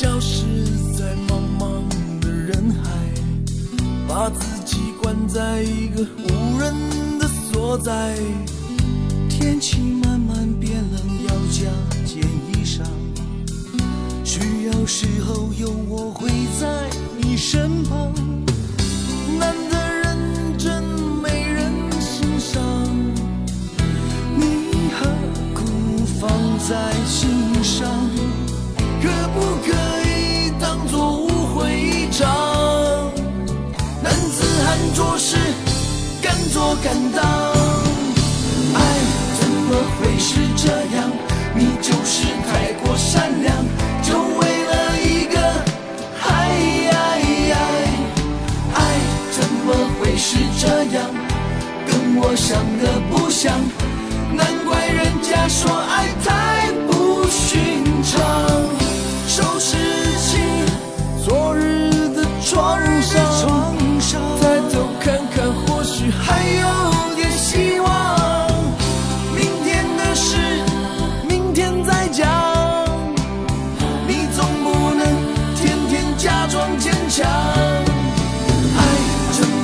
消失在茫茫的人海把自己关在一个无人的所在。天气慢慢变冷要加件衣裳。需要时候有我会在你身旁。难得认真没人欣赏你何苦放在心上？可不可做事敢做敢当。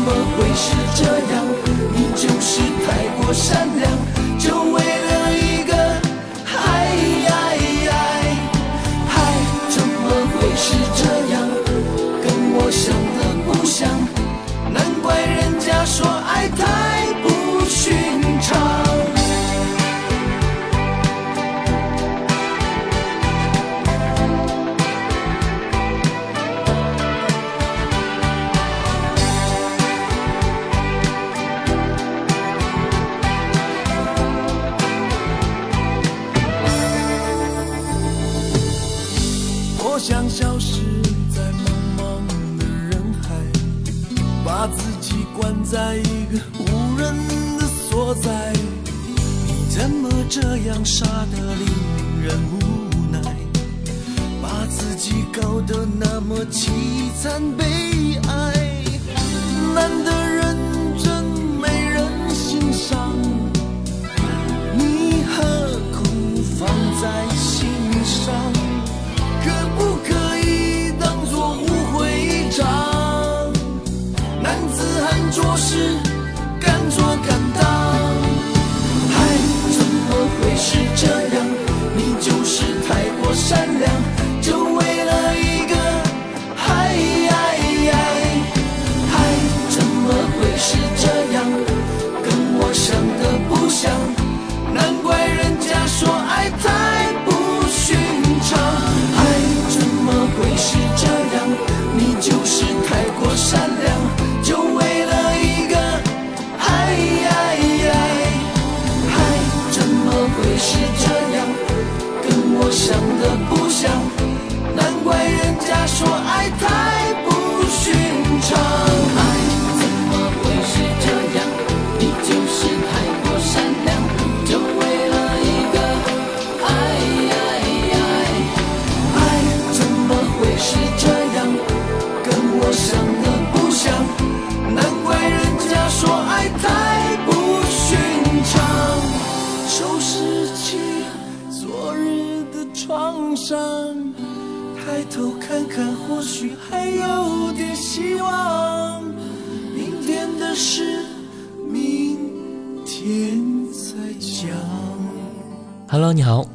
怎么会是这样？你就是太过善良。把自己关在一个无人的所在你怎么这样傻得令人无奈？把自己搞得那么凄惨悲哀难得认真没人欣赏你何苦放在是敢做敢当，爱怎么会是这样？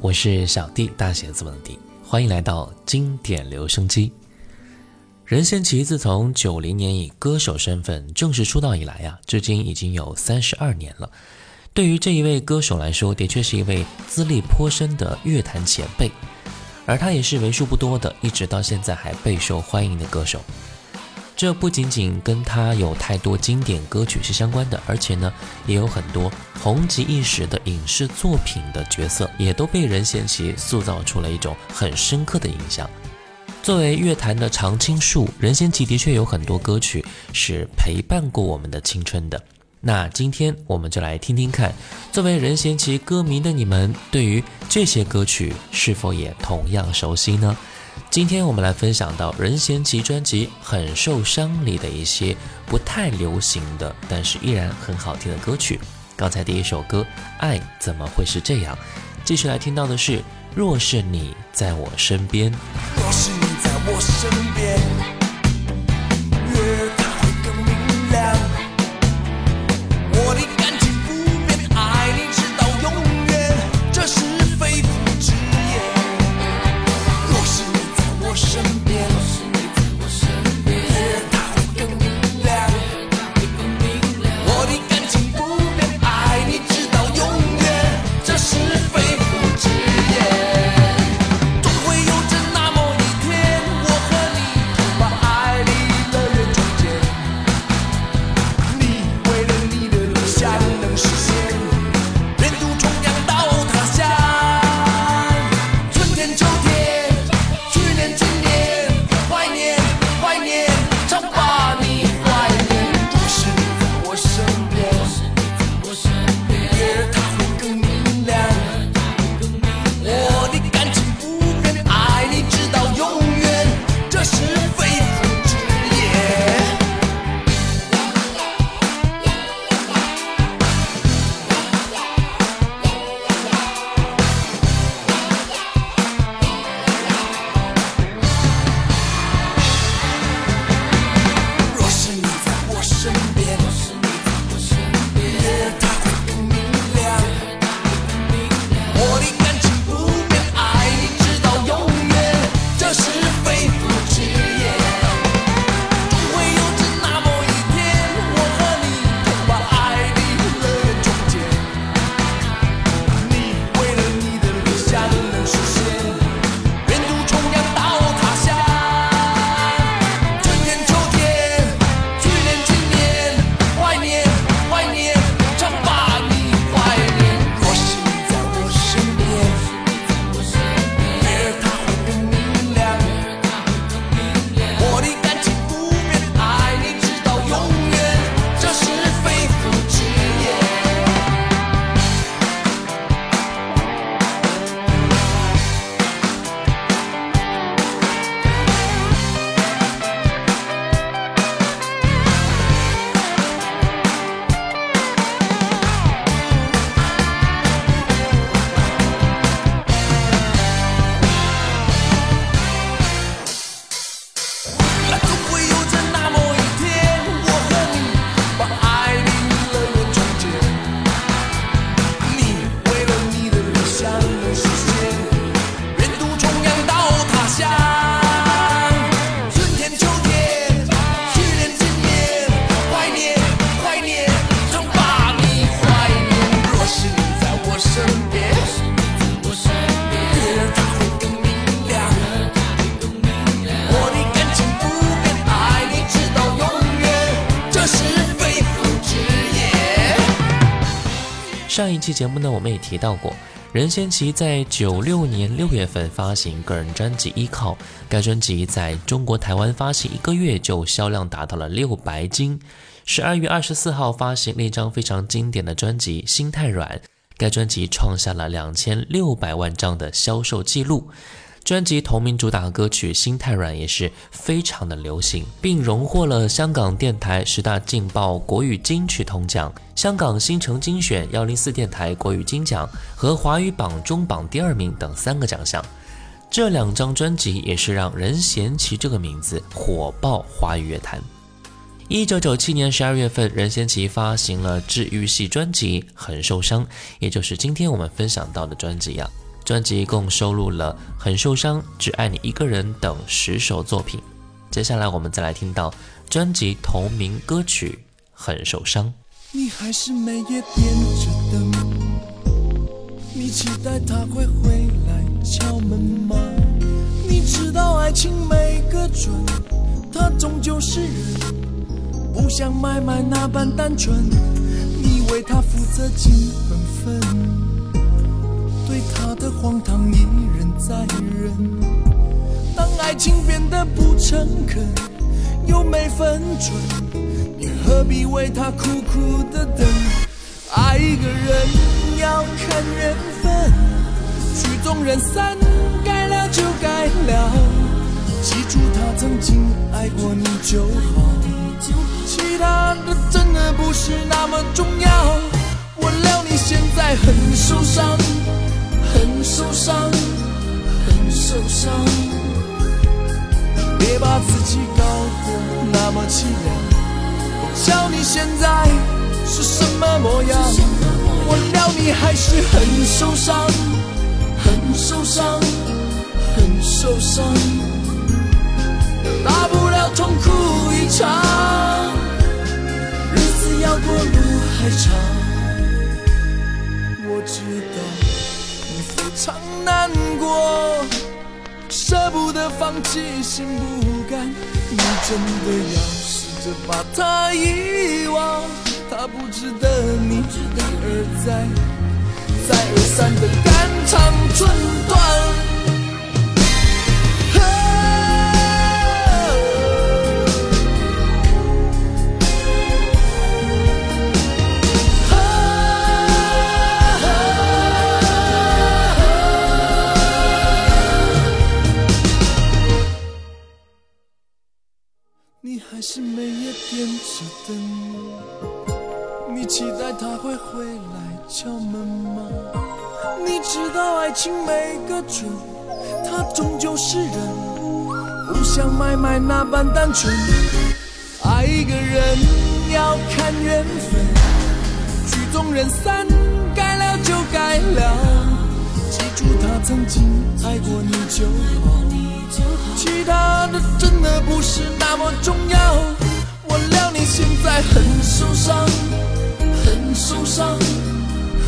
我是小 D，大写字母的 D，欢迎来到经典留声机。任贤齐自从九零年以歌手身份正式出道以来呀、啊，至今已经有三十二年了。对于这一位歌手来说，的确是一位资历颇深的乐坛前辈，而他也是为数不多的一直到现在还备受欢迎的歌手。这不仅仅跟他有太多经典歌曲是相关的，而且呢，也有很多红极一时的影视作品的角色，也都被任贤齐塑造出了一种很深刻的印象。作为乐坛的常青树，任贤齐的确有很多歌曲是陪伴过我们的青春的。那今天我们就来听听看，作为任贤齐歌迷的你们，对于这些歌曲是否也同样熟悉呢？今天我们来分享到任贤齐专辑《很受伤》里的一些不太流行的，但是依然很好听的歌曲。刚才第一首歌《爱怎么会是这样》，继续来听到的是《若是你在我身边》。若是你在我身边，期节目呢，我们也提到过，任贤齐在九六年六月份发行个人专辑《依靠》，该专辑在中国台湾发行一个月就销量达到了六白金。十二月二十四号发行了一张非常经典的专辑《心太软》，该专辑创下了两千六百万张的销售记录。专辑同名主打歌曲《心太软》也是非常的流行，并荣获了香港电台十大劲爆国语金曲铜奖、香港新城精选幺零四电台国语金奖和华语榜中榜第二名等三个奖项。这两张专辑也是让任贤齐这个名字火爆华语乐坛。一九九七年十二月份，任贤齐发行了治愈系专辑《很受伤》，也就是今天我们分享到的专辑呀、专辑一共收录了《很受伤》《只爱你一个人》等十首作品。接下来我们再来听到专辑同名歌曲《很受伤》。你还是每夜点着灯，你期待他会回来敲门吗？你知道爱情没个准，他终究是人，不像买卖那般单纯。你为他负责尽本分，对他的荒唐一忍再忍。当爱情变得不诚恳，又没分寸，你何必为他苦苦的等？爱一个人要看缘分，曲终人散，该了就该了。记住他曾经爱过你就好，其他的真的不是那么重要。我料你现在很受伤，很受伤，很受伤。别把自己搞得那么凄凉。我瞧你现在是什么模样，我料你还是很受伤，很受伤，很受伤。大不了痛哭一场，日子要过路还长。我知舍不得放弃，心不甘。你真的要试着把他遗忘？他不值得你一而再再而三的肝肠寸断。他终究是人，不像买卖那般单纯。爱一个人要看缘分，曲终人散，该了就该了。记住他曾经爱过你就好。其他的真的不是那么重要。我料你现在很受伤，很受伤，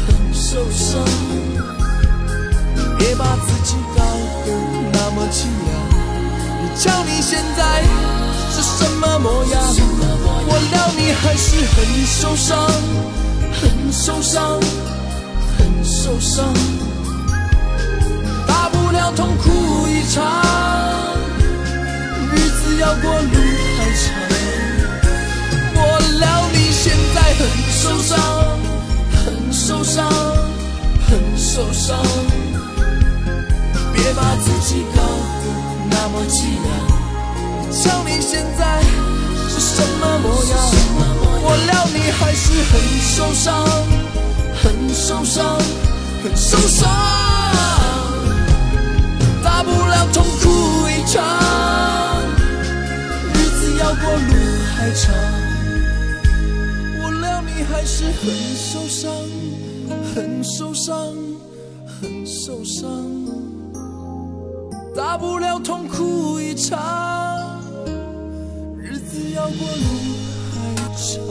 很受伤。别把自己搞得那么凄凉。你瞧你现在是什么模样？我料你还是很受伤，很受伤，很受伤。大不了痛哭一场。日子要过路还长，我料你现在很受伤，很受伤，很受伤。别把自己搞得那么凄凉。瞧你现在是什么模样？我料你还是很受伤，很受伤，很受伤。大不了痛哭一场。日子要过路还长，我料你还是很受伤，很受伤，很受伤。大不了痛哭一场，日子要过路还长。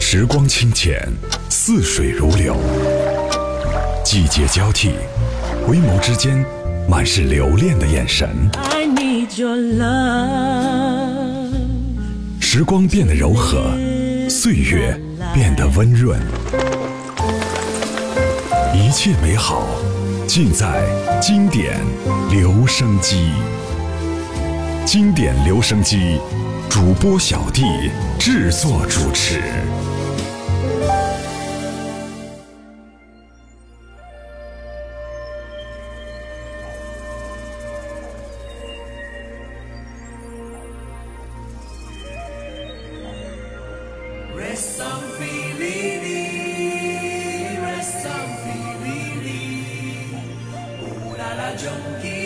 时光清浅，似水如流；季节交替，回眸之间满是留恋的眼神。Your love 时光变得柔和，岁月变得温润，一切美好尽在经典留声机。经典留声机，主播小弟制作主持。John Key.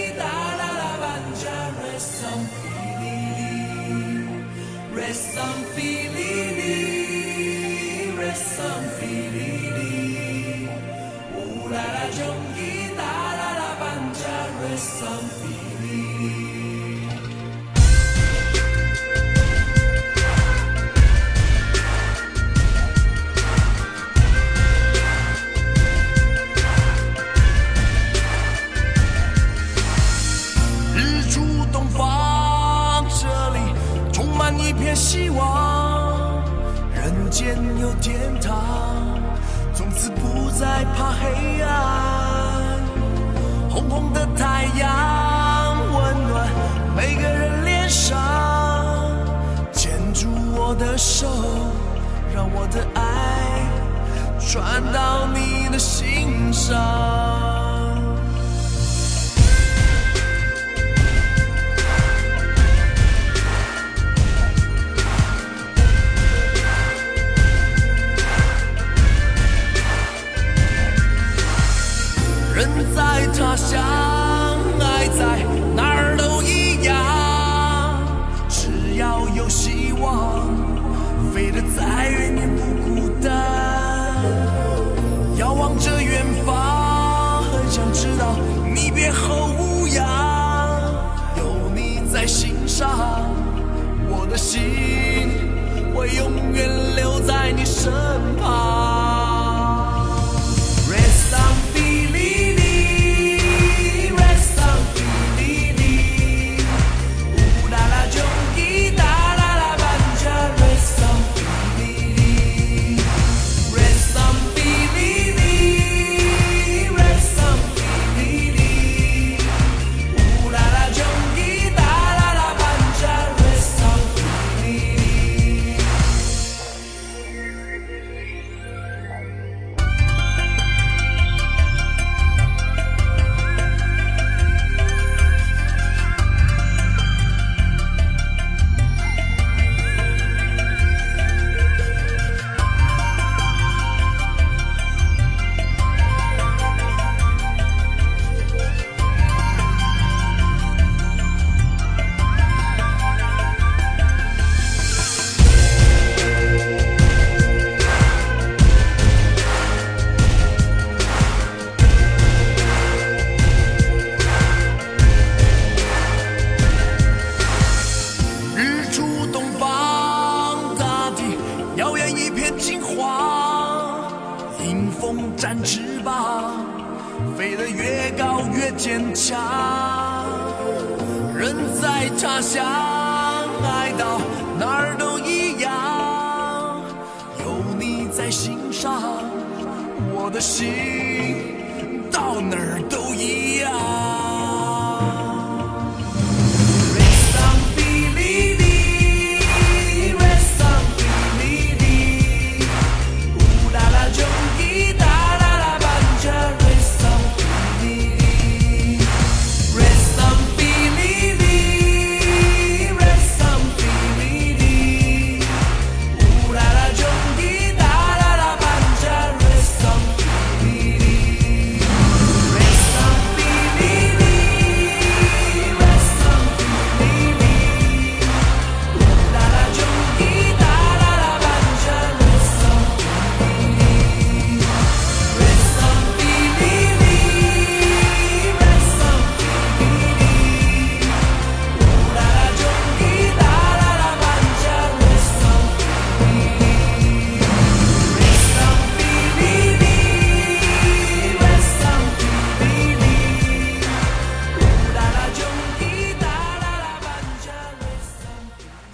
一片希望，人间有天堂，从此不再怕黑暗。红红的太阳温暖每个人脸上，牵住我的手，让我的爱传到你的心上。人在他乡，心到哪儿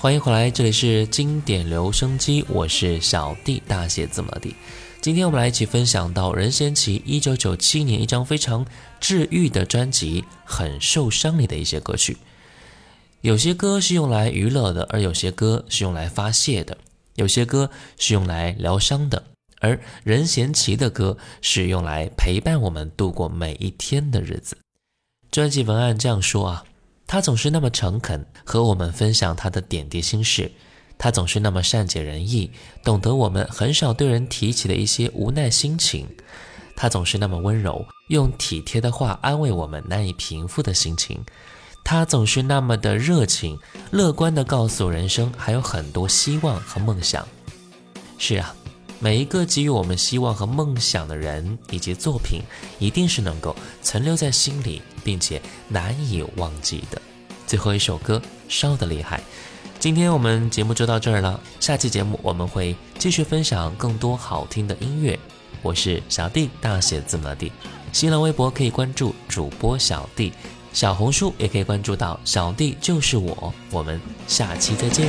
欢迎回来，这里是经典留声机，我是小弟，大写字母的弟。今天我们来一起分享到任贤齐一九九七年一张非常治愈的专辑《很受伤》里的一些歌曲。有些歌是用来娱乐的，而有些歌是用来发泄的；有些歌是用来疗伤的，而任贤齐的歌是用来陪伴我们度过每一天的日子。专辑文案这样说啊。他总是那么诚恳，和我们分享他的点滴心事。他总是那么善解人意，懂得我们很少对人提起的一些无奈心情。他总是那么温柔，用体贴的话安慰我们难以平复的心情。他总是那么的热情，乐观地告诉人生还有很多希望和梦想。是啊，每一个给予我们希望和梦想的人以及作品，一定是能够存留在心里，并且难以忘记的。最后一首歌，烧的厉害。今天我们节目就到这儿了，下期节目我们会继续分享更多好听的音乐。我是小弟，大写字母的弟。新浪微博可以关注主播小弟，小红书也可以关注到小弟就是我。我们下期再见。